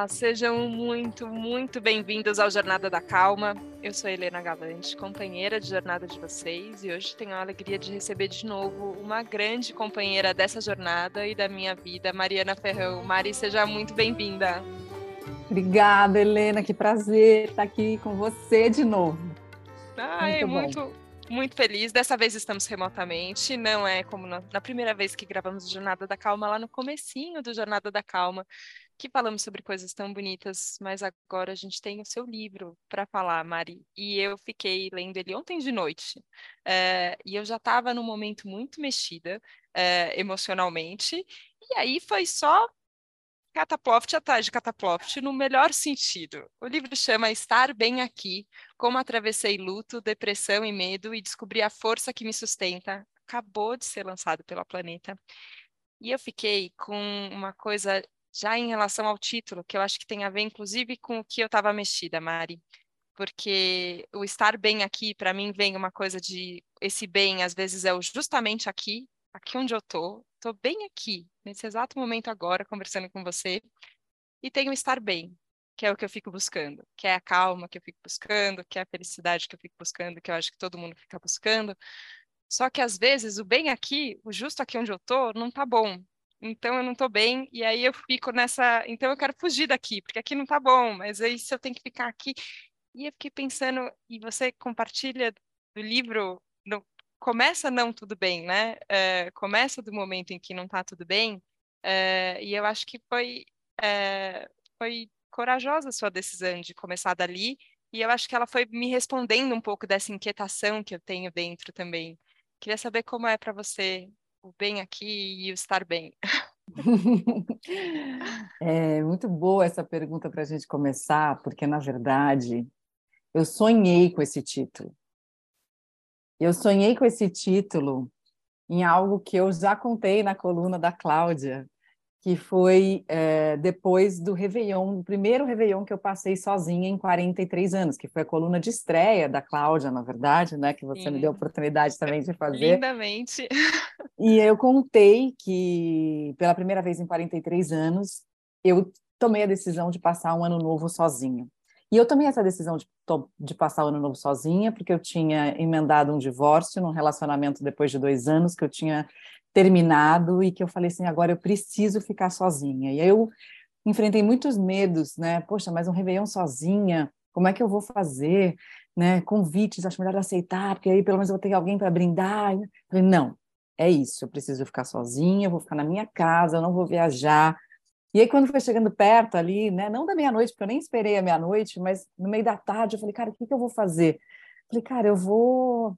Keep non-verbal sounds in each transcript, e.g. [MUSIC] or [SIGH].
Olá, sejam muito, muito bem-vindos ao Jornada da Calma. Eu sou Helena Galante, companheira de jornada de vocês, e hoje tenho a alegria de receber de novo uma grande companheira dessa jornada e da minha vida, Mariana Ferrão. Mari, seja muito bem-vinda. Obrigada, Helena, que prazer estar aqui com você de novo. Ai, muito, muito, muito feliz. Dessa vez estamos remotamente, não é como na, na, primeira vez que gravamos Jornada da Calma, lá no comecinho do Jornada da Calma, que falamos sobre coisas tão bonitas, mas agora a gente tem o seu livro para falar, Mari. E eu fiquei lendo ele ontem de noite. É, e eu já estava num momento muito mexida é, emocionalmente. E aí foi só cataploft atrás de cataploft no melhor sentido. O livro chama Estar Bem Aqui, Como Atravessei Luto, Depressão e Medo e Descobri a Força que Me Sustenta. Acabou de ser lançado pela Planeta. E eu fiquei com uma coisa já em relação ao título, que eu acho que tem a ver, inclusive, com o que eu estava mexida, Mari. Porque o estar bem aqui, para mim, vem uma coisa de esse bem, às vezes, é o justamente aqui, aqui onde eu tô, tô bem aqui, nesse exato momento agora, conversando com você, e tenho estar bem, que é o que eu fico buscando, que é a calma que eu fico buscando, que é a felicidade que eu fico buscando, que eu acho que todo mundo fica buscando. Só que às vezes o bem aqui, o justo aqui onde eu tô, não tá bom então eu não estou bem, e aí eu fico nessa, então eu quero fugir daqui, porque aqui não está bom, mas aí se eu tenho que ficar aqui, e eu fiquei pensando, e você compartilha do livro, no, começa não tudo bem, né? É, começa do momento em que não está tudo bem, é, e eu acho que foi, é, foi corajosa a sua decisão de começar dali, e eu acho que ela foi me respondendo um pouco dessa inquietação que eu tenho dentro também. Queria saber como é para você o bem aqui e o estar bem? [LAUGHS] É muito boa essa pergunta para a gente começar, porque na verdade eu sonhei com esse título. Eu sonhei com esse título em algo que eu já contei na coluna da Cláudia, que foi é, depois do Réveillon, o primeiro Réveillon que eu passei sozinha em 43 anos, que foi a coluna de estreia da Cláudia, na verdade, né, que você Sim. me deu a oportunidade também de [LAUGHS] fazer. Lindamente. E eu contei que, pela primeira vez em 43 anos, eu tomei a decisão de passar um ano novo sozinha. E eu tomei essa decisão de, de passar o ano novo sozinha, porque eu tinha emendado um divórcio num relacionamento depois de dois anos, que eu tinha terminado e que eu falei assim, agora eu preciso ficar sozinha. E aí eu enfrentei muitos medos, né? Poxa, mas um Réveillon sozinha, como é que eu vou fazer? Né? Convites, acho melhor aceitar, porque aí pelo menos eu vou ter alguém para brindar. Eu falei, não, é isso, eu preciso ficar sozinha, eu vou ficar na minha casa, eu não vou viajar. E aí, quando foi chegando perto ali, né, não da meia-noite, porque eu nem esperei a meia-noite, mas no meio da tarde, eu falei, cara, o que, que eu vou fazer? Falei, cara, eu vou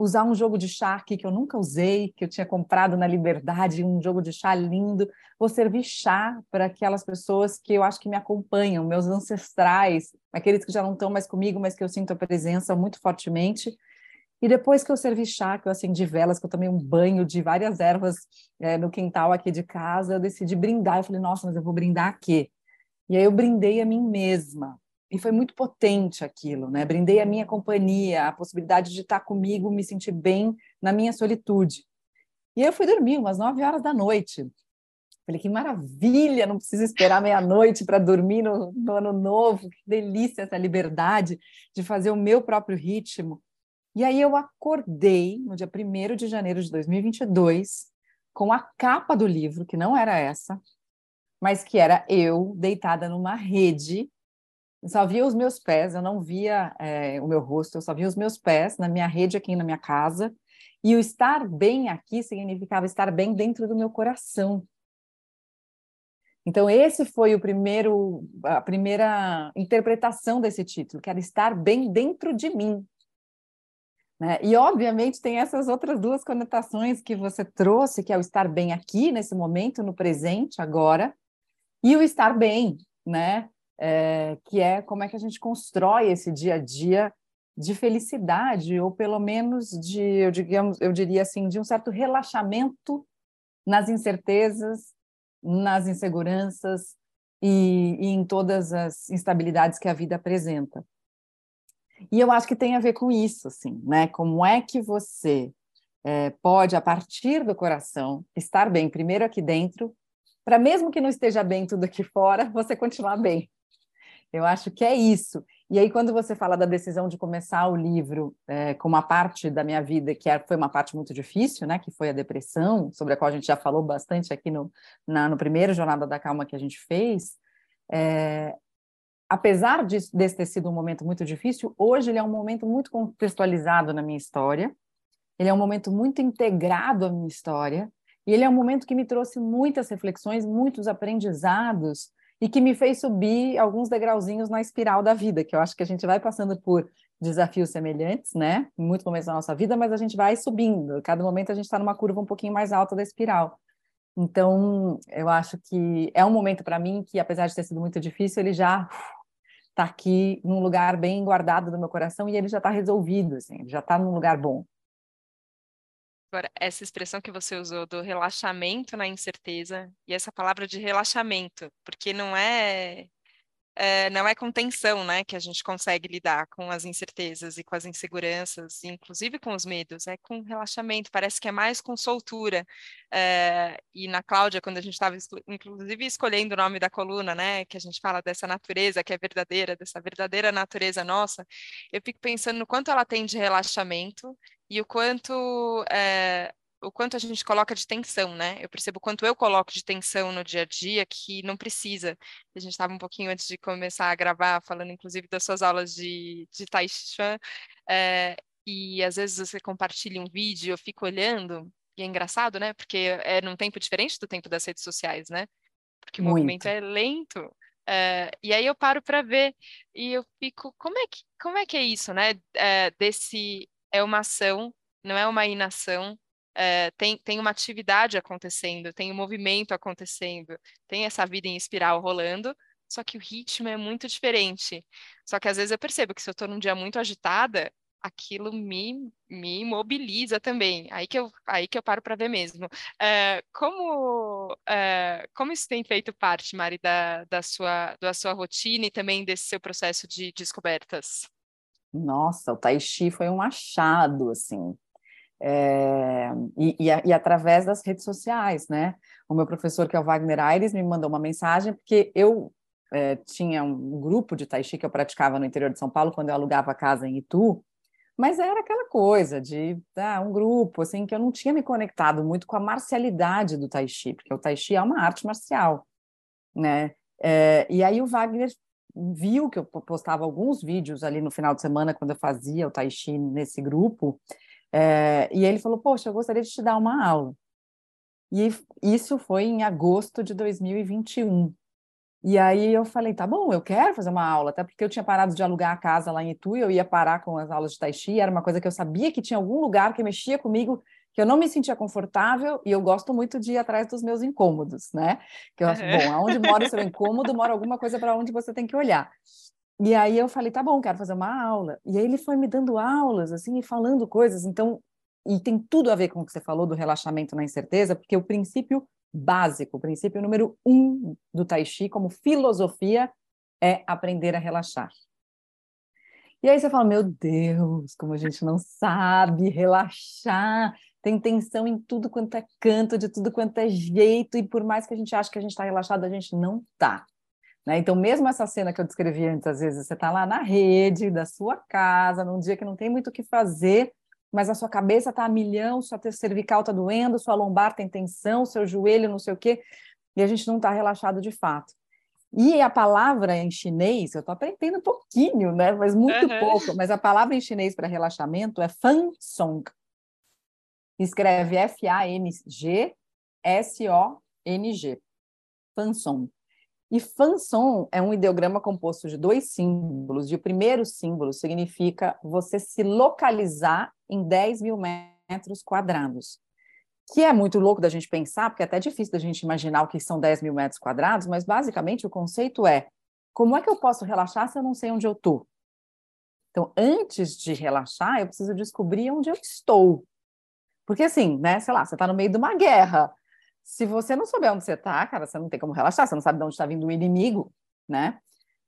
usar um jogo de chá aqui que eu nunca usei, que eu tinha comprado na Liberdade, um jogo de chá lindo. Vou servir chá para aquelas pessoas que eu acho que me acompanham, meus ancestrais, aqueles que já não estão mais comigo, mas que eu sinto a presença muito fortemente. E depois que eu servi chá, que eu acendi velas, que eu tomei um banho de várias ervas é, no quintal aqui de casa, eu decidi brindar. Eu falei, nossa, mas eu vou brindar a quê? E aí eu brindei a mim mesma. E foi muito potente aquilo, né? Brindei a minha companhia, a possibilidade de estar comigo, me sentir bem na minha solitude. E eu fui dormir umas nove horas da noite. Falei, que maravilha, não preciso esperar meia-noite para dormir no, no ano novo, que delícia essa liberdade de fazer o meu próprio ritmo. E aí eu acordei no dia 1 de janeiro de 2022 com a capa do livro, que não era essa, mas que era eu deitada numa rede. Só via os meus pés, eu não via é, o meu rosto, eu só via os meus pés na minha rede aqui na minha casa. E o estar bem aqui significava estar bem dentro do meu coração. Então esse foi o primeiro a primeira interpretação desse título, que era estar bem dentro de mim, né? E, obviamente, tem essas outras duas conotações que você trouxe, que é o estar bem aqui, nesse momento, no presente, agora, e o estar bem, né? É, que é como é que a gente constrói esse dia a dia de felicidade, ou pelo menos de, eu, digamos, eu diria assim, de um certo relaxamento nas incertezas, nas inseguranças e, e em todas as instabilidades que a vida apresenta. E eu acho que tem a ver com isso, assim, né? Como é que você é, pode, a partir do coração, estar bem, primeiro aqui dentro, para mesmo que não esteja bem tudo aqui fora, você continuar bem. Eu acho que é isso. E aí, quando você fala da decisão de começar o livro é, com uma parte da minha vida que foi uma parte muito difícil, né, que foi a depressão, sobre a qual a gente já falou bastante aqui no, na, no primeiro Jornada da Calma que a gente fez, é, apesar de, desse ter sido um momento muito difícil, hoje ele é um momento muito contextualizado na minha história, ele é um momento muito integrado à minha história, e ele é um momento que me trouxe muitas reflexões, muitos aprendizados, e que me fez subir alguns degrauzinhos na espiral da vida, que eu acho que a gente vai passando por desafios semelhantes, né? Em muitos momentos da nossa vida, mas a gente vai subindo. Cada momento a gente está numa curva um pouquinho mais alta da espiral. Então, eu acho que é um momento para mim que, apesar de ter sido muito difícil, ele já está aqui num lugar bem guardado do meu coração e ele já está resolvido, assim, já está num lugar bom. Agora, essa expressão que você usou do relaxamento na incerteza, e essa palavra de relaxamento, porque não é, é, não é com tensão, né, que a gente consegue lidar com as incertezas e com as inseguranças, inclusive com os medos, é com relaxamento, parece que é mais com soltura. É, e na Cláudia, quando a gente estava, inclusive, escolhendo o nome da coluna, né, que a gente fala dessa natureza que é verdadeira, dessa verdadeira natureza nossa, eu fico pensando no quanto ela tem de relaxamento e o quanto é, o quanto a gente coloca de tensão, né? Eu percebo o quanto eu coloco de tensão no dia a dia que não precisa. A gente estava um pouquinho antes de começar a gravar, falando inclusive das suas aulas de, de Tai Chi Chuan, é, e às vezes você compartilha um vídeo, eu fico olhando, e é engraçado, né? Porque é num tempo diferente do tempo das redes sociais, né? Porque Muito. o movimento é lento. É, e aí eu paro para ver e eu fico, como é que, como é que é isso, né? É, desse é uma ação, não é uma inação. É, tem, tem uma atividade acontecendo, tem um movimento acontecendo, tem essa vida em espiral rolando, só que o ritmo é muito diferente. Só que às vezes eu percebo que se eu estou num dia muito agitada, aquilo me, me mobiliza também. Aí que eu, aí que eu paro para ver mesmo. É, como, é, como isso tem feito parte, Mari, da, da, sua, da sua rotina e também desse seu processo de descobertas? Nossa, o Tai Chi foi um achado, assim. É, e, e, e, através das redes sociais, né? O meu professor, que é o Wagner Aires, me mandou uma mensagem, porque eu é, tinha um grupo de Tai Chi que eu praticava no interior de São Paulo, quando eu alugava casa em Itu, mas era aquela coisa de ah, um grupo, assim, que eu não tinha me conectado muito com a marcialidade do Tai Chi, porque o Tai Chi é uma arte marcial, né? É, e aí o Wagner viu que eu postava alguns vídeos ali no final de semana, quando eu fazia o Tai Chi nesse grupo, é, e ele falou, poxa, eu gostaria de te dar uma aula. E isso foi em agosto de 2021. E aí eu falei, tá bom, eu quero fazer uma aula, até porque eu tinha parado de alugar a casa lá em Itu e eu ia parar com as aulas de Tai Chi, era uma coisa que eu sabia que tinha algum lugar que mexia comigo que eu não me sentia confortável e eu gosto muito de ir atrás dos meus incômodos, né? Que eu acho, bom, aonde mora o seu incômodo, mora alguma coisa para onde você tem que olhar. E aí eu falei, tá bom, quero fazer uma aula. E aí ele foi me dando aulas, assim, e falando coisas. Então, e tem tudo a ver com o que você falou do relaxamento na incerteza, porque o princípio básico, o princípio número um do Tai Chi como filosofia é aprender a relaxar. E aí você fala, meu Deus, como a gente não sabe relaxar tem tensão em tudo quanto é canto, de tudo quanto é jeito, e por mais que a gente ache que a gente está relaxado, a gente não está. Né? Então, mesmo essa cena que eu descrevi antes, às vezes você está lá na rede da sua casa, num dia que não tem muito o que fazer, mas a sua cabeça está a milhão, sua cervical está doendo, sua lombar tem tensão, seu joelho não sei o quê, e a gente não está relaxado de fato. E a palavra em chinês, eu estou aprendendo um pouquinho, né? mas muito uhum. pouco, mas a palavra em chinês para relaxamento é fan song escreve F-A-N-G-S-O-N-G, Fanson. E Fanson é um ideograma composto de dois símbolos, e o primeiro símbolo significa você se localizar em 10 mil metros quadrados, que é muito louco da gente pensar, porque é até difícil da gente imaginar o que são 10 mil metros quadrados, mas basicamente o conceito é, como é que eu posso relaxar se eu não sei onde eu estou? Então, antes de relaxar, eu preciso descobrir onde eu estou. Porque assim, né, sei lá, você está no meio de uma guerra. Se você não souber onde você está, cara, você não tem como relaxar, você não sabe de onde está vindo o inimigo, né?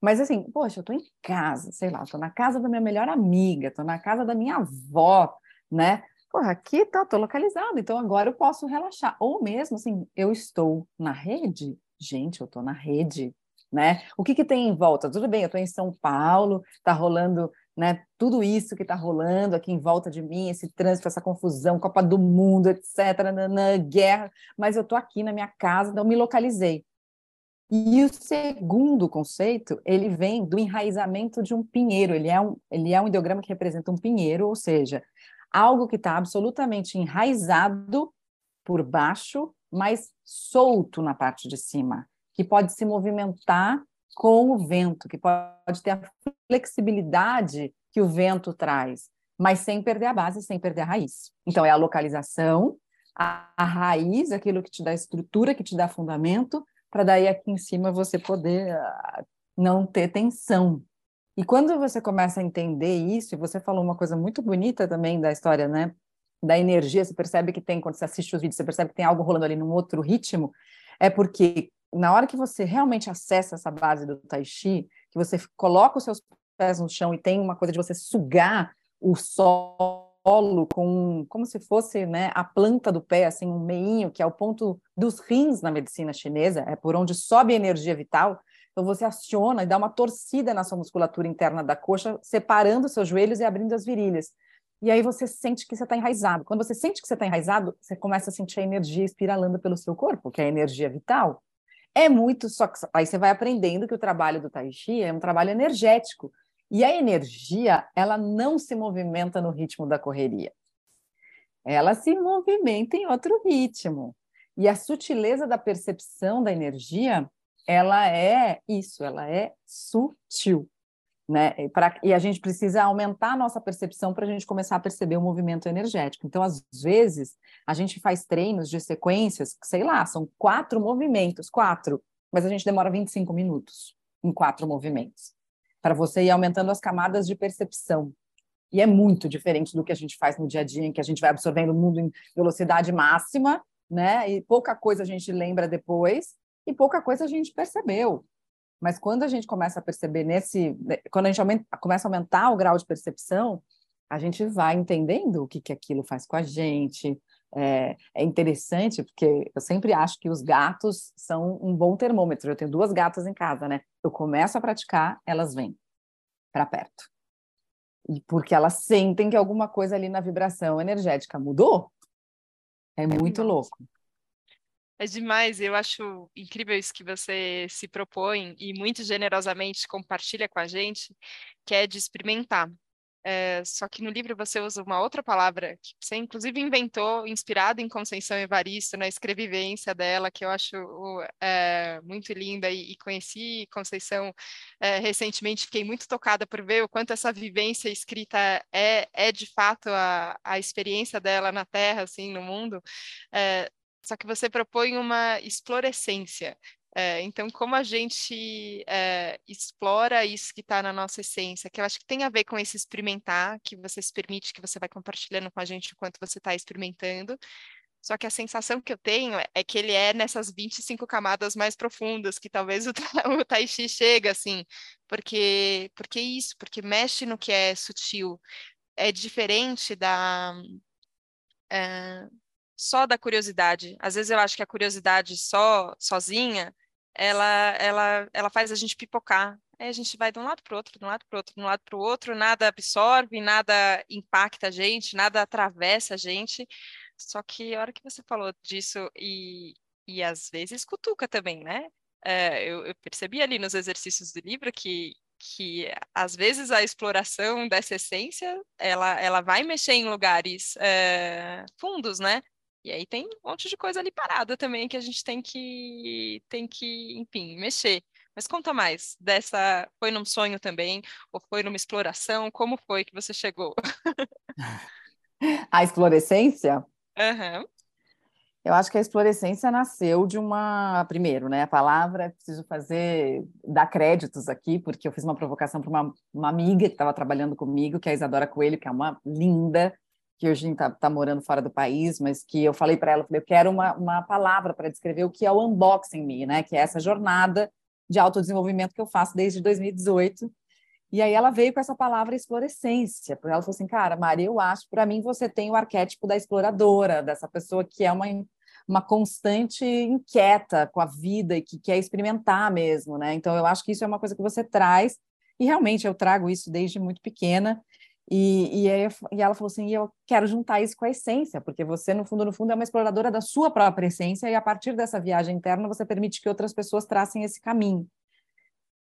Mas assim, poxa, eu estou em casa, sei lá, estou na casa da minha melhor amiga, estou na casa da minha avó, né? porra, aqui tá, tô localizado, então agora eu posso relaxar. Ou mesmo assim, eu estou na rede, gente, eu tô na rede, né? O que que tem em volta? Tudo bem, eu tô em São Paulo, tá rolando, né, tudo isso que tá rolando aqui em volta de mim, esse trânsito, essa confusão, Copa do Mundo, etc, nanã, guerra, mas eu tô aqui na minha casa, então me localizei. E o segundo conceito, ele vem do enraizamento de um pinheiro, ele é um, ele é um ideograma que representa um pinheiro, ou seja, algo que está absolutamente enraizado por baixo, mas solto na parte de cima, que pode se movimentar com o vento, que pode ter a flexibilidade que o vento traz, mas sem perder a base, sem perder a raiz. Então, é a localização, a, a raiz, aquilo que te dá estrutura, que te dá fundamento, para daí aqui em cima você poder uh, não ter tensão, e quando você começa a entender isso, e você falou uma coisa muito bonita também da história, né? Da energia, você percebe que tem, quando você assiste os vídeos, você percebe que tem algo rolando ali num outro ritmo, é porque na hora que você realmente acessa essa base do Tai Chi, que você coloca os seus pés no chão e tem uma coisa de você sugar o solo com como se fosse né, a planta do pé, assim, um meinho, que é o ponto dos rins na medicina chinesa, é por onde sobe a energia vital. Então você aciona e dá uma torcida na sua musculatura interna da coxa, separando seus joelhos e abrindo as virilhas. E aí você sente que você está enraizado. Quando você sente que você está enraizado, você começa a sentir a energia espiralando pelo seu corpo, que é a energia vital. É muito só que aí você vai aprendendo que o trabalho do Tai Chi é um trabalho energético. E a energia, ela não se movimenta no ritmo da correria. Ela se movimenta em outro ritmo. E a sutileza da percepção da energia ela é isso, ela é sutil. Né? E, pra, e a gente precisa aumentar a nossa percepção para a gente começar a perceber o movimento energético. Então, às vezes, a gente faz treinos de sequências, sei lá, são quatro movimentos, quatro, mas a gente demora 25 minutos em quatro movimentos, para você ir aumentando as camadas de percepção. E é muito diferente do que a gente faz no dia a dia, em que a gente vai absorvendo o mundo em velocidade máxima, né? E pouca coisa a gente lembra depois, e pouca coisa a gente percebeu. Mas quando a gente começa a perceber nesse, né, quando a gente aumenta, começa a aumentar o grau de percepção, a gente vai entendendo o que, que aquilo faz com a gente. É, é interessante porque eu sempre acho que os gatos são um bom termômetro. Eu tenho duas gatas em casa, né? Eu começo a praticar, elas vêm para perto. E porque elas sentem que alguma coisa ali na vibração energética mudou. É muito louco. É demais, eu acho incrível isso que você se propõe e muito generosamente compartilha com a gente, que é de experimentar. É, só que no livro você usa uma outra palavra que você inclusive inventou, inspirado em Conceição Evaristo, na escrevivência dela, que eu acho é, muito linda e, e conheci Conceição é, recentemente, fiquei muito tocada por ver o quanto essa vivência escrita é, é de fato a, a experiência dela na Terra, assim, no mundo. É, só que você propõe uma explorescência. É, então, como a gente é, explora isso que está na nossa essência, que eu acho que tem a ver com esse experimentar, que você se permite, que você vai compartilhando com a gente o quanto você está experimentando. Só que a sensação que eu tenho é que ele é nessas 25 camadas mais profundas, que talvez [LAUGHS] o, o Tai Chi chega, assim, porque, porque é isso, porque mexe no que é sutil. É diferente da, é, só da curiosidade. Às vezes eu acho que a curiosidade só, sozinha, ela, ela, ela faz a gente pipocar. Aí a gente vai de um lado para o outro, de um lado para o outro, de um lado para o outro, nada absorve, nada impacta a gente, nada atravessa a gente. Só que a hora que você falou disso e, e às vezes cutuca também, né? É, eu, eu percebi ali nos exercícios do livro que, que às vezes a exploração dessa essência ela, ela vai mexer em lugares é, fundos, né? E aí tem um monte de coisa ali parada também que a gente tem que, tem que, enfim, mexer. Mas conta mais dessa. Foi num sonho também? Ou foi numa exploração? Como foi que você chegou? [LAUGHS] a explorescência? Uhum. Eu acho que a explorescência nasceu de uma. Primeiro, né? A palavra, preciso fazer, dar créditos aqui, porque eu fiz uma provocação para uma, uma amiga que estava trabalhando comigo, que é a Isadora Coelho, que é uma linda, que hoje está tá morando fora do país, mas que eu falei para ela, falei, eu quero uma, uma palavra para descrever o que é o Unboxing Me, né? Que é essa jornada de autodesenvolvimento que eu faço desde 2018. E aí ela veio com essa palavra explorescência, porque ela falou assim, cara, Maria, eu acho, para mim você tem o arquétipo da exploradora, dessa pessoa que é uma, uma constante inquieta com a vida e que quer experimentar mesmo, né? Então eu acho que isso é uma coisa que você traz, e realmente eu trago isso desde muito pequena, e, e, aí, e ela falou assim, eu quero juntar isso com a essência, porque você, no fundo, no fundo, é uma exploradora da sua própria essência, e a partir dessa viagem interna você permite que outras pessoas tracem esse caminho.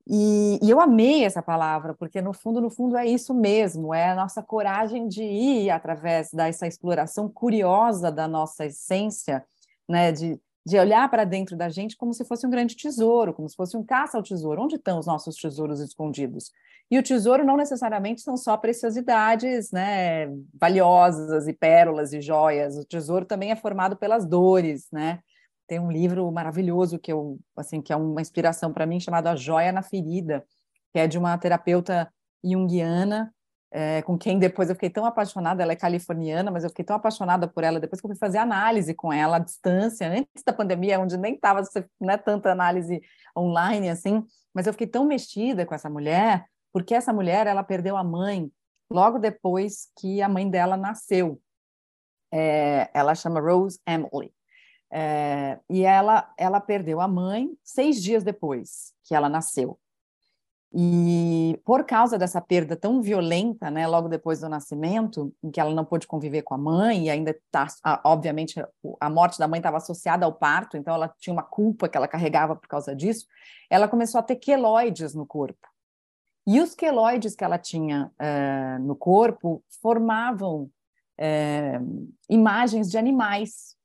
E, e, eu amei essa palavra, porque no fundo, no fundo é isso mesmo, é a nossa coragem de ir através dessa exploração curiosa da nossa essência, né, de, de olhar para dentro da gente como se fosse um grande tesouro, como se fosse um caça ao tesouro. Onde estão os nossos tesouros escondidos? E o tesouro não necessariamente são só preciosidades, né, valiosas e pérolas e joias. O tesouro também é formado pelas dores, né? Tem um livro maravilhoso que eu, assim, que é uma inspiração para mim, chamado A Joia na Ferida, que é de uma terapeuta junguiana, é, com quem depois eu fiquei tão apaixonada, ela é californiana, mas eu fiquei tão apaixonada por ela depois que eu fui fazer análise com ela à distância, antes da pandemia, onde nem estava né, tanta análise online assim, mas eu fiquei tão mexida com essa mulher, porque essa mulher, ela perdeu a mãe logo depois que a mãe dela nasceu. É, ela chama Rose Emily. É, e ela, ela perdeu a mãe seis dias depois que ela nasceu. E por causa dessa perda tão violenta, né, logo depois do nascimento, em que ela não pôde conviver com a mãe, e ainda está, obviamente, a morte da mãe estava associada ao parto, então ela tinha uma culpa que ela carregava por causa disso, ela começou a ter queloides no corpo. E os queloides que ela tinha é, no corpo formavam é, imagens de animais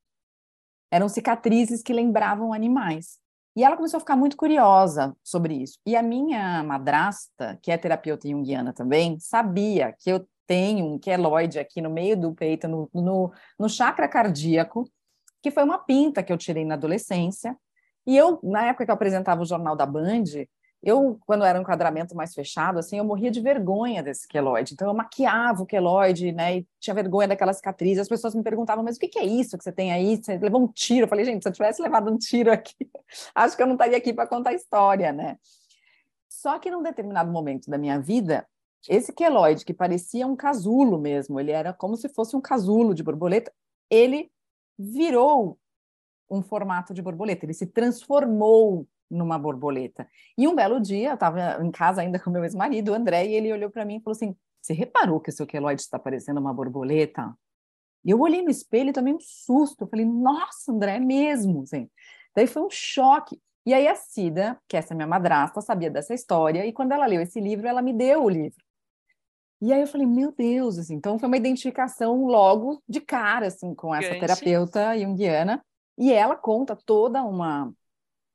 eram cicatrizes que lembravam animais. E ela começou a ficar muito curiosa sobre isso. E a minha madrasta, que é terapeuta junguiana também, sabia que eu tenho um queloide aqui no meio do peito, no, no, no chakra cardíaco, que foi uma pinta que eu tirei na adolescência. E eu, na época que eu apresentava o Jornal da Band, eu, quando era um enquadramento mais fechado, assim, eu morria de vergonha desse queloide. Então, eu maquiava o queloide, né? E tinha vergonha daquela cicatriz. As pessoas me perguntavam, mas o que é isso que você tem aí? Você levou um tiro? Eu falei, gente, se eu tivesse levado um tiro aqui, [LAUGHS] acho que eu não estaria aqui para contar a história, né? Só que num determinado momento da minha vida, esse queloide, que parecia um casulo mesmo, ele era como se fosse um casulo de borboleta, ele virou um formato de borboleta, ele se transformou numa borboleta. E um belo dia, eu estava em casa ainda com meu ex-marido, o André, e ele olhou para mim e falou assim: Você reparou que o seu queloide está parecendo uma borboleta? E eu olhei no espelho e tomei um susto. Eu falei: Nossa, André, é mesmo. Assim. Daí foi um choque. E aí a Cida, que essa é minha madrasta, sabia dessa história, e quando ela leu esse livro, ela me deu o livro. E aí eu falei, meu Deus, assim, então foi uma identificação logo de cara, assim, com essa Gante. terapeuta junguiana, e ela conta toda uma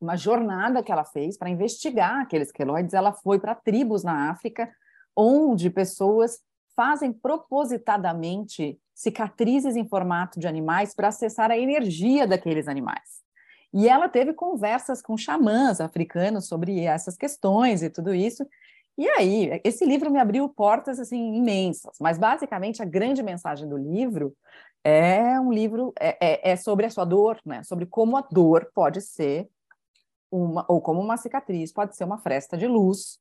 uma jornada que ela fez para investigar aqueles queloides. Ela foi para tribos na África, onde pessoas fazem propositadamente cicatrizes em formato de animais para acessar a energia daqueles animais. E ela teve conversas com xamãs africanos sobre essas questões e tudo isso. E aí, esse livro me abriu portas assim imensas, mas basicamente a grande mensagem do livro é um livro é, é, é sobre a sua dor, né? Sobre como a dor pode ser uma, ou como uma cicatriz, pode ser uma fresta de luz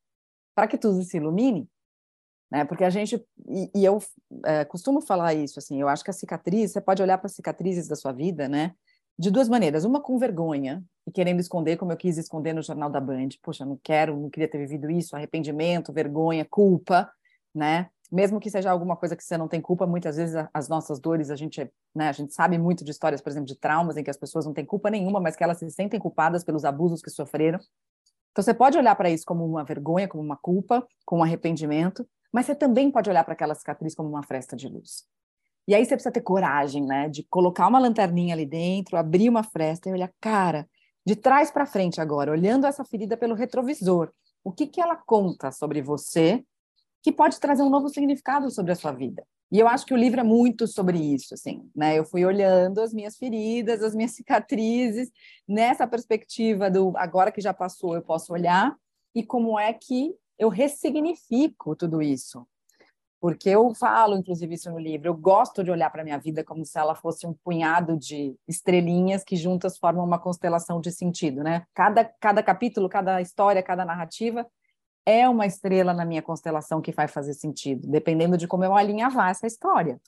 para que tudo se ilumine. Né? Porque a gente, e, e eu é, costumo falar isso, assim, eu acho que a cicatriz, você pode olhar para as cicatrizes da sua vida, né? De duas maneiras, uma com vergonha e querendo esconder, como eu quis esconder no Jornal da Band, poxa, não quero, não queria ter vivido isso, arrependimento, vergonha, culpa, né? Mesmo que seja alguma coisa que você não tem culpa, muitas vezes as nossas dores, a gente, né, a gente sabe muito de histórias, por exemplo, de traumas em que as pessoas não têm culpa nenhuma, mas que elas se sentem culpadas pelos abusos que sofreram. Então você pode olhar para isso como uma vergonha, como uma culpa, como um arrependimento, mas você também pode olhar para aquela cicatriz como uma fresta de luz. E aí você precisa ter coragem, né, de colocar uma lanterninha ali dentro, abrir uma fresta e olhar, cara, de trás para frente agora, olhando essa ferida pelo retrovisor. O que que ela conta sobre você que pode trazer um novo significado sobre a sua vida. E eu acho que o livro é muito sobre isso, assim, né? Eu fui olhando as minhas feridas, as minhas [LAUGHS] cicatrizes, nessa perspectiva do agora que já passou, eu posso olhar e como é que eu ressignifico tudo isso. Porque eu falo, inclusive, isso no livro, eu gosto de olhar para a minha vida como se ela fosse um punhado de estrelinhas que juntas formam uma constelação de sentido, né? Cada, cada capítulo, cada história, cada narrativa é uma estrela na minha constelação que vai fazer sentido, dependendo de como eu alinhavar essa história.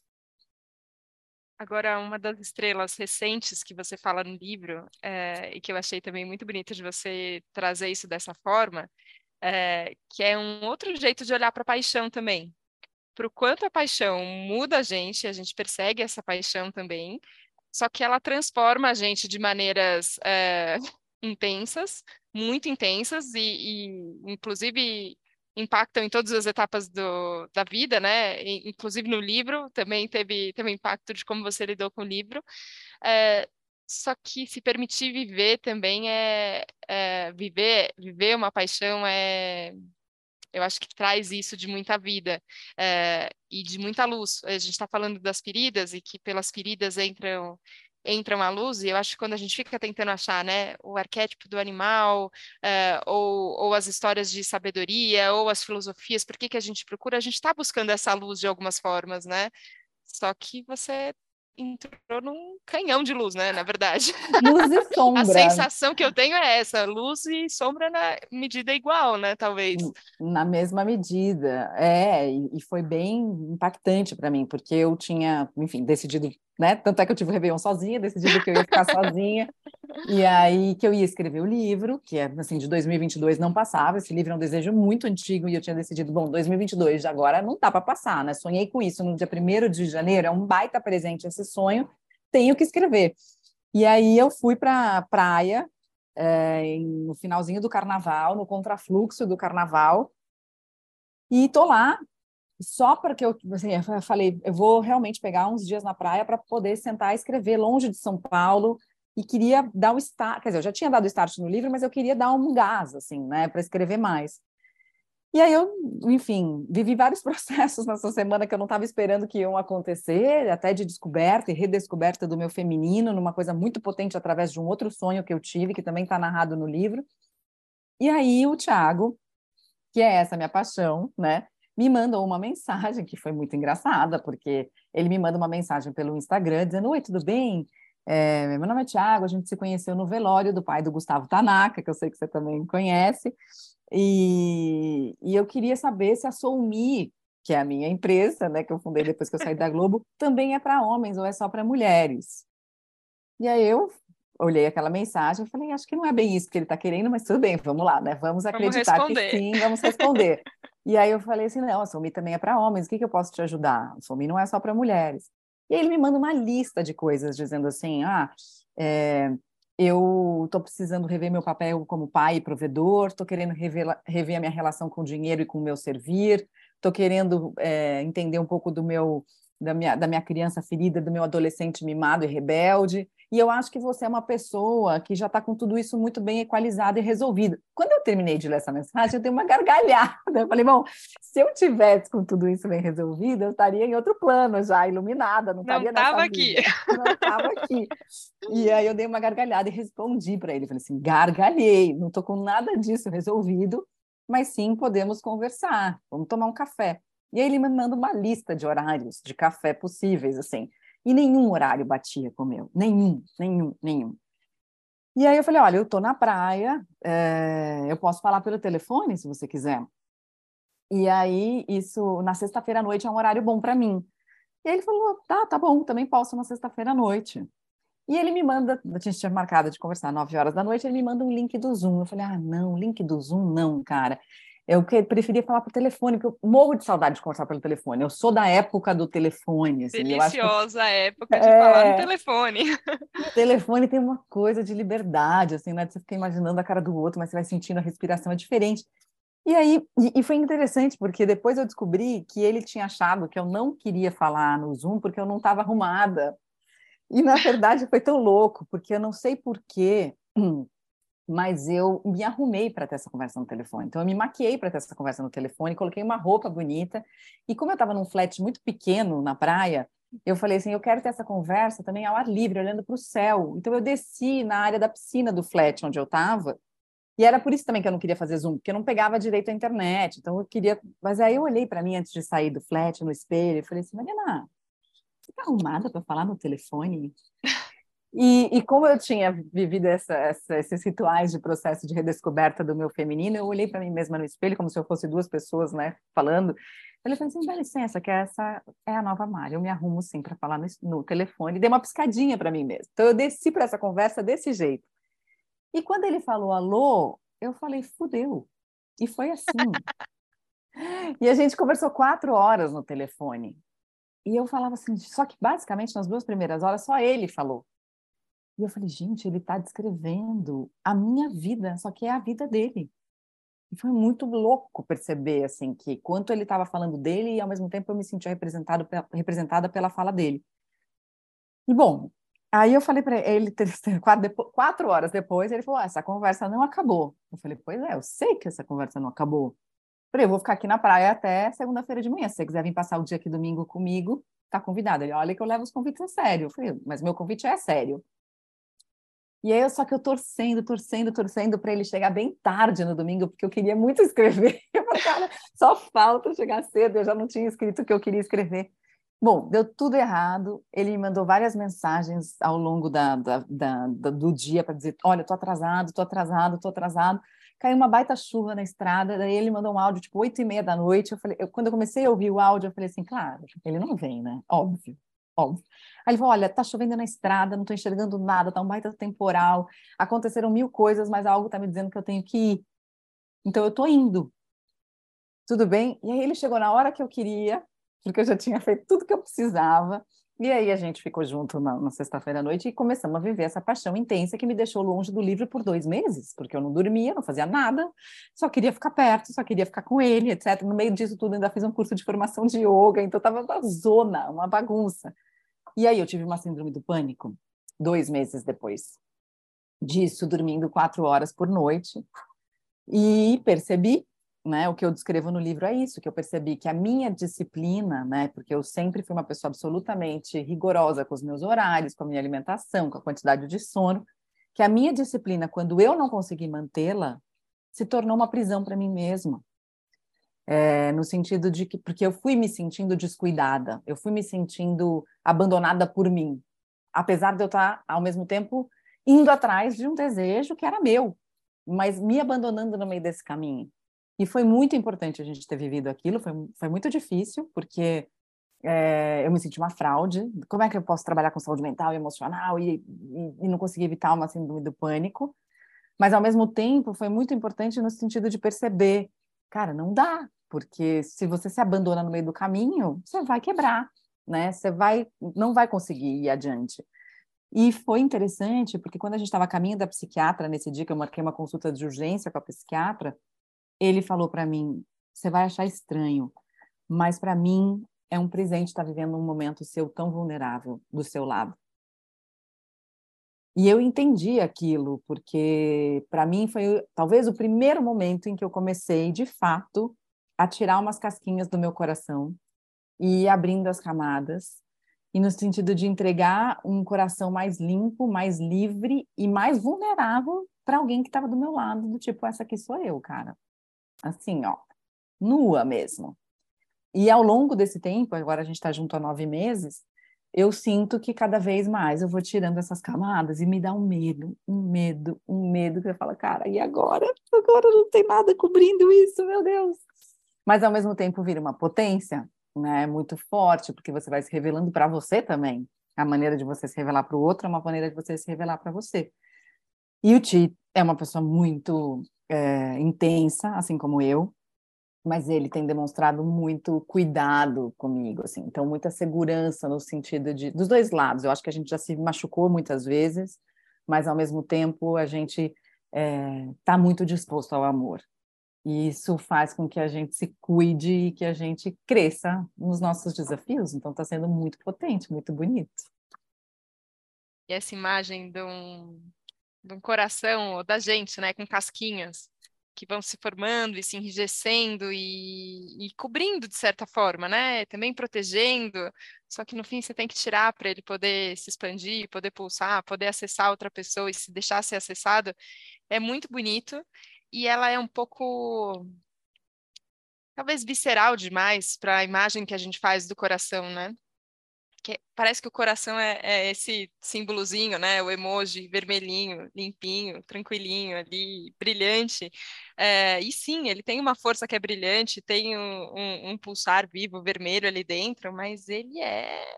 Agora, uma das estrelas recentes que você fala no livro, é, e que eu achei também muito bonito de você trazer isso dessa forma, é, que é um outro jeito de olhar para a paixão também. Para o quanto a paixão muda a gente, a gente persegue essa paixão também, só que ela transforma a gente de maneiras é, intensas, muito intensas, e, e inclusive impactam em todas as etapas do, da vida, né? Inclusive no livro também teve, teve impacto de como você lidou com o livro. É, só que se permitir viver também é, é, viver viver uma paixão é eu acho que traz isso de muita vida é, e de muita luz. A gente está falando das feridas e que pelas feridas entram entram à luz, e eu acho que quando a gente fica tentando achar né, o arquétipo do animal, uh, ou, ou as histórias de sabedoria, ou as filosofias, por que, que a gente procura, a gente está buscando essa luz de algumas formas, né? Só que você entrou num canhão de luz, né? Na verdade. [LAUGHS] Luz e [LAUGHS] sombra. A sensação que eu tenho é essa, luz e sombra na medida igual, né? Talvez. Na mesma medida, é, e foi bem impactante para mim, porque eu tinha, enfim, decidido né? Tanto é que eu tive o Réveillon sozinha, decidi que eu ia ficar sozinha, [LAUGHS] e aí que eu ia escrever o livro, que é, assim, de 2022 não passava, esse livro é um desejo muito antigo, e eu tinha decidido, bom, 2022 agora não dá para passar, né? Sonhei com isso no dia 1 de janeiro, é um baita presente esse sonho, tenho que escrever. E aí eu fui para a praia, é, no finalzinho do carnaval, no contrafluxo do carnaval, e tô lá só porque eu, assim, eu falei, eu vou realmente pegar uns dias na praia para poder sentar e escrever longe de São Paulo e queria dar o start, quer dizer, eu já tinha dado start no livro, mas eu queria dar um gás, assim, né, para escrever mais. E aí eu, enfim, vivi vários [LAUGHS] processos nessa semana que eu não estava esperando que iam acontecer, até de descoberta e redescoberta do meu feminino, numa coisa muito potente através de um outro sonho que eu tive, que também está narrado no livro. E aí o Tiago, que é essa minha paixão, né, me mandou uma mensagem que foi muito engraçada, porque ele me manda uma mensagem pelo Instagram dizendo: Oi, tudo bem? É, meu nome é Tiago, a gente se conheceu no velório do pai do Gustavo Tanaka, que eu sei que você também conhece, e, e eu queria saber se a Soumi, que é a minha empresa, né, que eu fundei depois que eu saí da Globo, [LAUGHS] também é para homens ou é só para mulheres. E aí eu olhei aquela mensagem e falei, acho que não é bem isso que ele está querendo, mas tudo bem, vamos lá, né? Vamos acreditar vamos que sim, vamos responder. [LAUGHS] e aí eu falei assim, não, a Somi também é para homens, o que, que eu posso te ajudar? A Somi não é só para mulheres. E aí ele me manda uma lista de coisas, dizendo assim, ah, é, eu estou precisando rever meu papel como pai e provedor, estou querendo rever, rever a minha relação com o dinheiro e com o meu servir, estou querendo é, entender um pouco do meu da minha, da minha criança ferida, do meu adolescente mimado e rebelde, e eu acho que você é uma pessoa que já está com tudo isso muito bem equalizado e resolvido. Quando eu terminei de ler essa mensagem, eu dei uma gargalhada. Eu falei, bom, se eu tivesse com tudo isso bem resolvido, eu estaria em outro plano já, iluminada, não estaria não estava aqui. Não estava aqui. E aí eu dei uma gargalhada e respondi para ele. Falei assim, gargalhei, não estou com nada disso resolvido, mas sim podemos conversar, vamos tomar um café. E aí ele me manda uma lista de horários de café possíveis, assim. E nenhum horário batia com o meu. Nenhum, nenhum, nenhum. E aí eu falei, olha, eu estou na praia, é, eu posso falar pelo telefone, se você quiser. E aí, isso, na sexta-feira à noite é um horário bom para mim. E aí ele falou, tá, tá bom, também posso na sexta-feira à noite. E ele me manda, a gente tinha marcado de conversar 9 horas da noite, ele me manda um link do Zoom. Eu falei, ah, não, link do Zoom não, cara. Eu preferia falar por telefone, porque eu morro de saudade de conversar pelo telefone. Eu sou da época do telefone. Assim, Deliciosa que... época de é... falar no telefone. [LAUGHS] O telefone tem uma coisa de liberdade, assim, né? Você fica imaginando a cara do outro, mas você vai sentindo a respiração é diferente. E aí, e, e foi interessante, porque depois eu descobri que ele tinha achado que eu não queria falar no Zoom porque eu não estava arrumada. E, na verdade, foi tão louco, porque eu não sei por quê [CLEARS THROAT] mas eu me arrumei para ter essa conversa no telefone. Então, eu me maquiei para ter essa conversa no telefone, coloquei uma roupa bonita. E como eu estava num flat muito pequeno na praia, eu falei assim: eu quero ter essa conversa também ao ar livre, olhando para o céu. Então, eu desci na área da piscina do flat onde eu estava. E era por isso também que eu não queria fazer Zoom, porque eu não pegava direito a internet. Então, eu queria. Mas aí eu olhei para mim antes de sair do flat, no espelho, e falei assim: Mariana, você está arrumada para falar no telefone? E, e, como eu tinha vivido essa, essa, esses rituais de processo de redescoberta do meu feminino, eu olhei para mim mesma no espelho como se eu fosse duas pessoas, né, falando. Eu falei assim, dá licença, que essa é a nova Mari. Eu me arrumo sim para falar no, no telefone. Dei uma piscadinha para mim mesma. Então eu desci para essa conversa desse jeito. E quando ele falou alô, eu falei, fudeu. E foi assim. [LAUGHS] e a gente conversou quatro horas no telefone. E eu falava assim, só que basicamente nas duas primeiras horas só ele falou. E eu falei, gente, ele está descrevendo a minha vida, só que é a vida dele. E foi muito louco perceber, assim, que quanto ele estava falando dele e ao mesmo tempo eu me sentia representado, representada pela fala dele. E bom, aí eu falei para ele, [LAUGHS] quatro, horas depois, ele falou: ah, essa conversa não acabou. Eu falei: pois é, eu sei que essa conversa não acabou. Eu falei: eu vou ficar aqui na praia até segunda-feira de manhã. Se você quiser vir passar o dia aqui domingo comigo, tá convidado. Ele: olha que eu levo os convites a sério. Eu falei: mas meu convite é sério. E aí, só que eu torcendo, torcendo, torcendo para ele chegar bem tarde no domingo, porque eu queria muito [LAUGHS] escrever. Eu falei, cara, só falta chegar cedo, eu já não tinha escrito o que eu queria escrever. Bom, deu tudo errado. Ele me mandou várias mensagens ao longo da, da, da, do dia para dizer: Olha, tô atrasado, tô atrasado, tô atrasado. Caiu uma baita chuva na estrada. Daí ele mandou um áudio tipo oito e meia da noite. Eu falei, eu, quando eu comecei a ouvir o áudio, eu falei assim: Claro, ele não vem, né? Óbvio óbvio. Aí ele falou: olha, tá chovendo na estrada, não estou enxergando nada, tá um baita temporal, aconteceram mil coisas, mas algo está me dizendo que eu tenho que ir. Então eu estou indo. Tudo bem? E aí ele chegou na hora que eu queria, porque eu já tinha feito tudo que eu precisava. E aí a gente ficou junto na, na sexta-feira à noite e começamos a viver essa paixão intensa que me deixou longe do livro por dois meses, porque eu não dormia, não fazia nada, só queria ficar perto, só queria ficar com ele, etc. No meio disso tudo ainda fiz um curso de formação de yoga, então estava uma zona, uma bagunça. E aí eu tive uma síndrome do pânico dois meses depois disso, dormindo quatro horas por noite, e percebi, né, o que eu descrevo no livro é isso, que eu percebi que a minha disciplina, né, porque eu sempre fui uma pessoa absolutamente rigorosa com os meus horários, com a minha alimentação, com a quantidade de sono, que a minha disciplina, quando eu não consegui mantê-la, se tornou uma prisão para mim mesma é, no sentido de que, porque eu fui me sentindo descuidada, eu fui me sentindo abandonada por mim, apesar de eu estar, ao mesmo tempo, indo atrás de um desejo que era meu, mas me abandonando no meio desse caminho. E foi muito importante a gente ter vivido aquilo, foi, foi muito difícil, porque é, eu me senti uma fraude. Como é que eu posso trabalhar com saúde mental e emocional e, e, e não conseguir evitar uma síndrome do pânico? Mas, ao mesmo tempo, foi muito importante no sentido de perceber cara, não dá, porque se você se abandona no meio do caminho, você vai quebrar, né? Você vai, não vai conseguir ir adiante. E foi interessante, porque quando a gente estava a caminho da psiquiatra, nesse dia que eu marquei uma consulta de urgência com a psiquiatra, ele falou para mim: você vai achar estranho, mas para mim é um presente estar vivendo um momento seu tão vulnerável do seu lado. E eu entendi aquilo, porque para mim foi talvez o primeiro momento em que eu comecei, de fato, a tirar umas casquinhas do meu coração e ir abrindo as camadas, e no sentido de entregar um coração mais limpo, mais livre e mais vulnerável para alguém que estava do meu lado, do tipo, essa aqui sou eu, cara. Assim, ó, nua mesmo. E ao longo desse tempo, agora a gente está junto há nove meses, eu sinto que cada vez mais eu vou tirando essas camadas e me dá um medo, um medo, um medo que eu falo, cara, e agora? Agora não tem nada cobrindo isso, meu Deus. Mas ao mesmo tempo vira uma potência, né, muito forte, porque você vai se revelando para você também. A maneira de você se revelar para o outro é uma maneira de você se revelar para você. E o Ti é uma pessoa muito é, intensa, assim como eu, mas ele tem demonstrado muito cuidado comigo, assim, então muita segurança no sentido de dos dois lados. Eu acho que a gente já se machucou muitas vezes, mas ao mesmo tempo a gente está é, tá muito disposto ao amor. E isso faz com que a gente se cuide e que a gente cresça nos nossos desafios. Então está sendo muito potente, muito bonito. E essa imagem de um, de um coração da gente, né, com casquinhas, que vão se formando e se enrijecendo e, e, cobrindo de certa forma, né? Também protegendo. Só que no fim você tem que tirar para ele poder se expandir, poder pulsar, poder acessar outra pessoa e se deixar ser acessado. É muito bonito e ela é um pouco talvez visceral demais para a imagem que a gente faz do coração, né? Que parece que o coração é, é, esse símbolozinho, né? O emoji vermelhinho, limpinho, tranquilinho ali, brilhante. É, e sim, ele tem uma força que é brilhante, tem um, um, um pulsar vivo vermelho ali dentro, mas ele é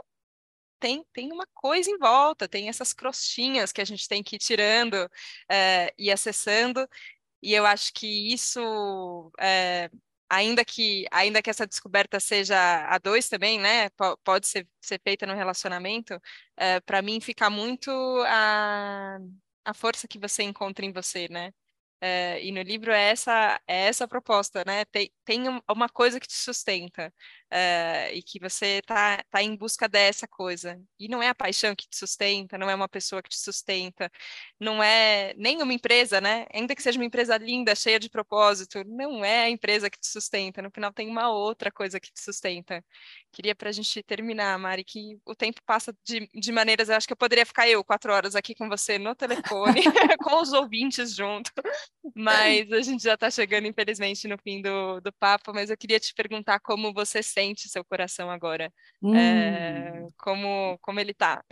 tem, tem uma coisa em volta, tem essas crostinhas que a gente tem que ir tirando é, e acessando, e eu acho que isso é, ainda que ainda que essa descoberta seja a dois também, né, pode ser, ser feita no relacionamento, é, para mim fica muito a, a força que você encontra em você, né? É, e no livro é essa, é essa a proposta, né? Tem, tem uma coisa que te sustenta é, e que você tá, tá em busca dessa coisa. E não é a paixão que te sustenta, não é uma pessoa que te sustenta, não é nem uma empresa, né? Ainda que seja uma empresa linda, cheia de propósito, não é a empresa que te sustenta. No final tem uma outra coisa que te sustenta. Queria para a gente terminar, Mari, que o tempo passa de, de maneiras. Eu acho que eu poderia ficar eu quatro horas aqui com você no telefone, [LAUGHS] com os ouvintes junto, mas a gente já está chegando, infelizmente, no fim do, do papo. Mas eu queria te perguntar como você sente seu coração agora, hum. é, como, como ele está.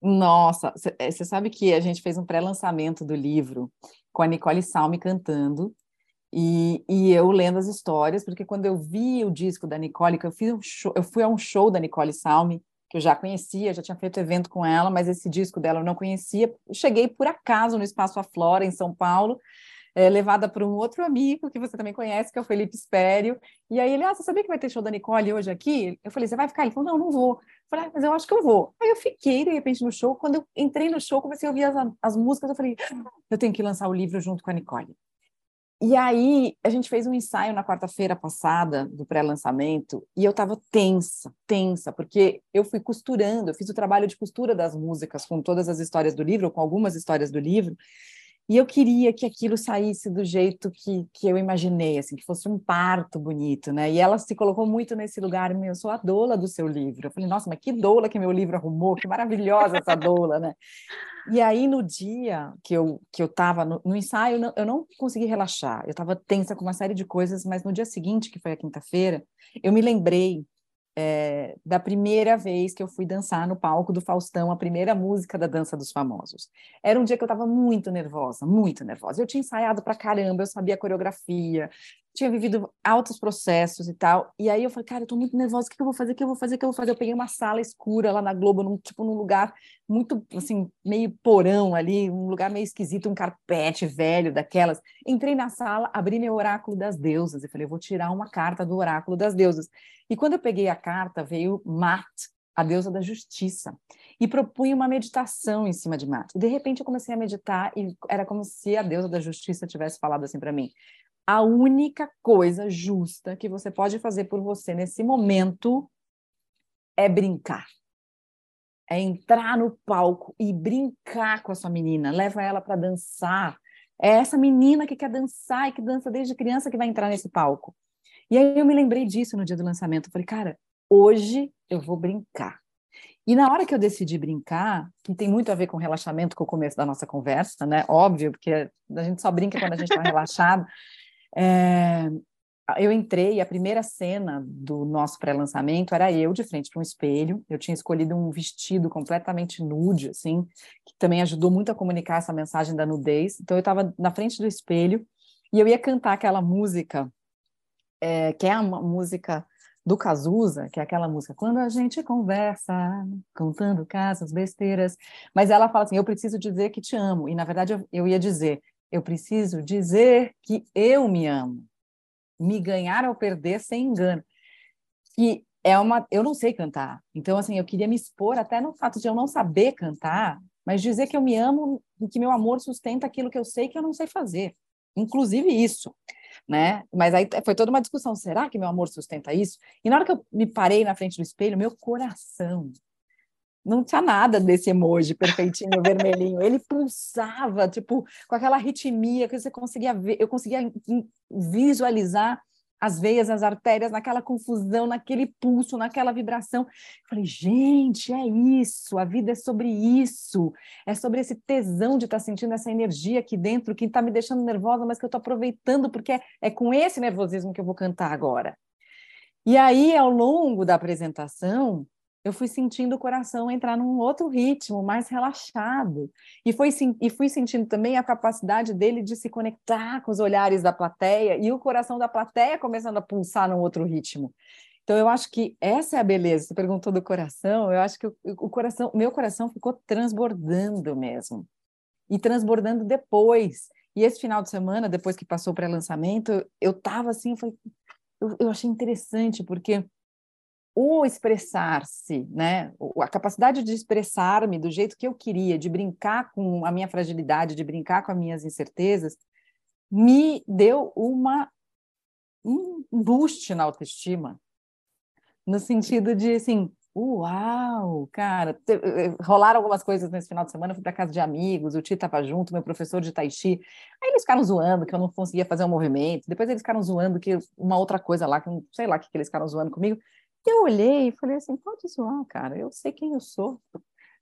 Nossa, você eh, sabe que a gente fez um pré-lançamento do livro com a Nicole Salme cantando e, e, eu lendo as histórias, porque quando eu vi o disco da Nicole, que eu, fiz um show, eu fui a um show da Nicole Salme, que eu já conhecia, já tinha feito evento com ela, mas esse disco dela eu não conhecia. Eu cheguei por acaso no Espaço A Flora, em São Paulo, é, levada por um outro amigo que você também conhece, que é o Felipe Espério. E aí ele, ah, você sabia que vai ter show da Nicole hoje aqui? Eu falei, você vai ficar? Ele falou, não, não vou. Eu falei, ah, mas eu acho que eu vou. Aí eu fiquei, de repente, no show. Quando eu entrei no show, comecei a ouvir as, as músicas, eu falei, eu tenho que lançar o livro junto com a Nicole. E aí, a gente fez um ensaio na quarta-feira passada, do pré-lançamento, e eu estava tensa, tensa, porque eu fui costurando, eu fiz o trabalho de costura das músicas com todas as histórias do livro, ou com algumas histórias do livro, e eu queria que aquilo saísse do jeito que, que eu imaginei, assim, que fosse um parto bonito, né? E ela se colocou muito nesse lugar, eu sou a doula do seu livro. Eu falei, nossa, mas que doula que meu livro arrumou, que maravilhosa essa doula, né? E aí, no dia que eu que eu estava no, no, ensaio, não, eu não consegui relaxar. Eu estava tensa com uma série de coisas, mas no dia seguinte, que foi a quinta-feira, eu me lembrei é, da primeira vez que eu fui dançar no palco do Faustão, a primeira música da Dança dos Famosos. Era um dia que eu estava muito nervosa, muito nervosa. Eu tinha ensaiado para caramba, eu sabia a coreografia, tinha vivido altos processos e tal. E aí eu falei, cara, eu tô muito nervosa, o que eu vou fazer? O que eu vou fazer? O que eu vou fazer? Eu peguei uma sala escura lá na Globo, num, tipo num lugar muito, assim, meio porão ali, um lugar meio esquisito, um carpete velho daquelas. Entrei na sala, abri meu oráculo das deusas e falei, eu vou tirar uma carta do oráculo das deusas. E quando eu peguei a carta, veio Mat, a deusa da justiça, e propunha uma meditação em cima de Mat. De repente eu comecei a meditar e era como se a deusa da justiça tivesse falado assim para mim: a única coisa justa que você pode fazer por você nesse momento é brincar. É entrar no palco e brincar com a sua menina, leva ela para dançar. É essa menina que quer dançar e que dança desde criança que vai entrar nesse palco. E aí eu me lembrei disso no dia do lançamento. Eu falei, cara, hoje eu vou brincar. E na hora que eu decidi brincar, que tem muito a ver com relaxamento, com o começo da nossa conversa, né? Óbvio, porque a gente só brinca quando a gente está [LAUGHS] relaxado. É, eu entrei, a primeira cena do nosso pré-lançamento era eu de frente para um espelho. Eu tinha escolhido um vestido completamente nude, assim, que também ajudou muito a comunicar essa mensagem da nudez. Então eu estava na frente do espelho e eu ia cantar aquela música, é, que é uma música do Cazuza, que é aquela música quando a gente conversa, contando casos, besteiras, mas ela fala assim: eu preciso dizer que te amo. E na verdade eu, eu ia dizer eu preciso dizer que eu me amo. Me ganhar ou perder sem engano. Que é uma. Eu não sei cantar. Então, assim, eu queria me expor até no fato de eu não saber cantar, mas dizer que eu me amo e que meu amor sustenta aquilo que eu sei que eu não sei fazer. Inclusive isso. Né? Mas aí foi toda uma discussão. Será que meu amor sustenta isso? E na hora que eu me parei na frente do espelho, meu coração não tinha nada desse emoji perfeitinho, vermelhinho. Ele pulsava, tipo, com aquela ritmia que você conseguia ver, eu conseguia visualizar as veias, as artérias, naquela confusão, naquele pulso, naquela vibração. Eu falei, gente, é isso, a vida é sobre isso, é sobre esse tesão de estar tá sentindo essa energia aqui dentro que está me deixando nervosa, mas que eu estou aproveitando, porque é, é com esse nervosismo que eu vou cantar agora. E aí, ao longo da apresentação, eu fui sentindo o coração entrar num outro ritmo, mais relaxado. E, foi, e fui sentindo também a capacidade dele de se conectar com os olhares da plateia e o coração da plateia começando a pulsar num outro ritmo. Então, eu acho que essa é a beleza. Você perguntou do coração, eu acho que o, o coração, meu coração ficou transbordando mesmo. E transbordando depois. E esse final de semana, depois que passou o pré-lançamento, eu estava assim, eu, falei, eu, eu achei interessante, porque o expressar-se, né, a capacidade de expressar-me do jeito que eu queria, de brincar com a minha fragilidade, de brincar com as minhas incertezas, me deu uma um boost na autoestima, no sentido de assim, uau, cara, eh, rolaram algumas coisas nesse final de semana, eu fui para casa de amigos, o Ti estava junto, meu professor de tai chi, aí eles ficaram zoando que eu não conseguia fazer um movimento, depois eles ficaram zoando que uma outra coisa lá, que sei lá que eles ficaram zoando comigo, eu olhei e falei assim, pode zoar, cara, eu sei quem eu sou.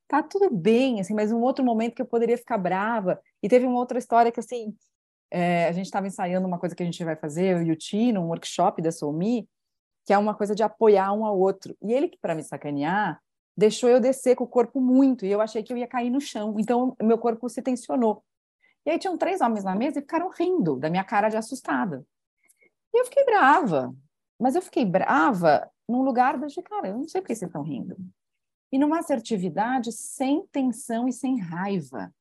Tá tudo bem, assim, mas um outro momento que eu poderia ficar brava. E teve uma outra história que, assim, é, a gente estava ensaiando uma coisa que a gente vai fazer, eu e o Tino, um workshop da Soumi, que é uma coisa de apoiar um ao outro. E ele, para me sacanear, deixou eu descer com o corpo muito, e eu achei que eu ia cair no chão. Então, meu corpo se tensionou. E aí tinham três homens na mesa e ficaram rindo da minha cara de assustada. E eu fiquei brava. Mas eu fiquei brava num lugar de, cara, eu não sei por que vocês estão rindo. E numa assertividade sem tensão e sem raiva.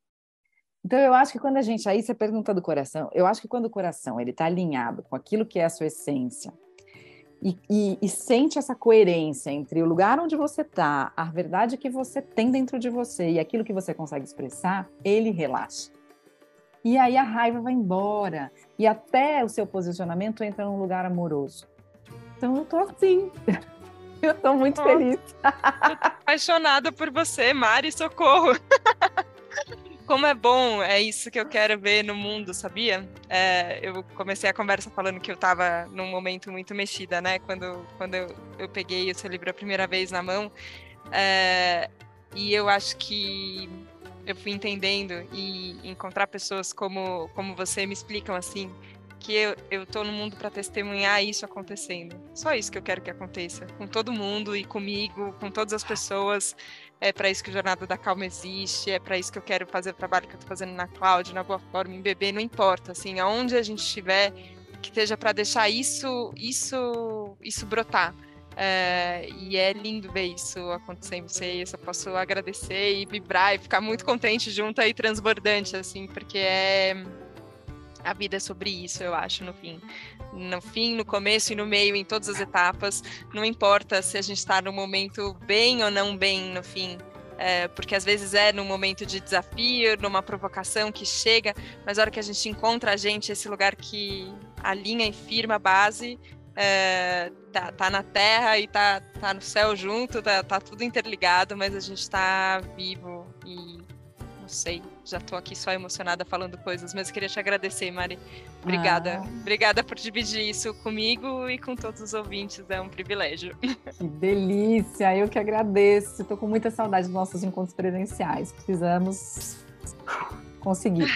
Então, eu acho que quando a gente, aí você pergunta do coração, eu acho que quando o coração ele está alinhado com aquilo que é a sua essência, e, e, e, sente essa coerência entre o lugar onde você está, a verdade que você tem dentro de você e aquilo que você consegue expressar, ele relaxa. E aí a raiva vai embora e até o seu posicionamento entra num lugar amoroso. Então eu tô assim. [LAUGHS] Eu tô muito feliz. apaixonada por você, Mari, socorro. [LAUGHS] Como é bom, é isso que eu quero ver no mundo, sabia? É, eu comecei a conversa falando que eu tava num momento muito mexida, né? Quando, quando eu, eu peguei o seu livro a primeira vez na mão. É, e eu acho que eu fui entendendo e encontrar pessoas como, como você me explicam assim que eu, eu tô no mundo para testemunhar isso acontecendo. Só isso que eu quero que aconteça. Com todo mundo e comigo, com todas as pessoas. É para isso que o Jornada da Calma existe, é para isso que eu quero fazer o trabalho que eu tô fazendo na Cloud, na Boa Forma, em Bebê, não importa, assim, aonde a gente estiver, que esteja para deixar isso, isso, isso brotar. É, e é lindo ver isso acontecer em vocês. Eu posso agradecer e vibrar e ficar muito contente junto aí, transbordante, assim, porque é, a vida é sobre isso, eu acho, no fim. No fim, no começo e no meio, em todas as etapas. Não importa se a gente está no momento bem ou não bem, no fim. É, porque às vezes é num momento de desafio, numa provocação que chega, mas a hora que a gente encontra a gente, esse lugar que alinha e firma a base, é, tá, tá, na terra e tá, tá no céu junto, tá, tá tudo interligado, mas a gente está vivo e sei, já estou aqui só emocionada falando coisas, mas eu queria te agradecer, Mari. Obrigada. Ah. Obrigada por dividir isso comigo e com todos os ouvintes. É um privilégio. Que delícia! Eu que agradeço. Estou com muita saudade dos nossos encontros presenciais. Precisamos conseguir.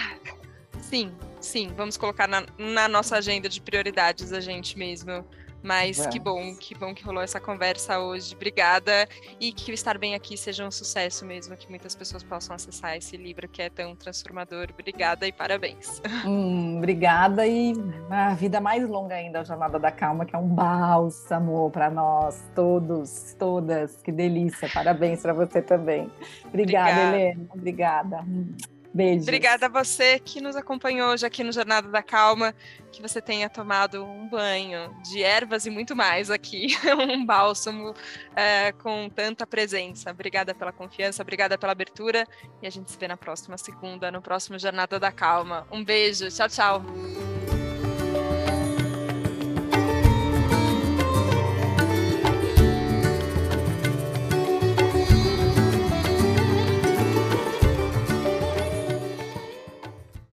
Sim, sim. Vamos colocar na, na nossa agenda de prioridades a gente mesmo mas é. que bom, que bom que rolou essa conversa hoje. Obrigada. E que o Estar Bem Aqui seja um sucesso mesmo, que muitas pessoas possam acessar esse livro que é tão transformador. Obrigada e parabéns. [LAUGHS] Hum, obrigada e a vida mais longa ainda, a Jornada da Calma, que é um bálsamo para nós, todos, todas. Que delícia. Parabéns para você também. Obrigada, obrigada. Helena. Obrigada. Beijo. Obrigada a você que nos acompanhou hoje aqui no Jornada da Calma, que você tenha tomado um banho de ervas e muito mais aqui, [LAUGHS] um bálsamo é, com tanta presença. Obrigada pela confiança, obrigada pela abertura e a gente se vê na próxima segunda, no próximo Jornada da Calma. Um beijo, tchau, tchau.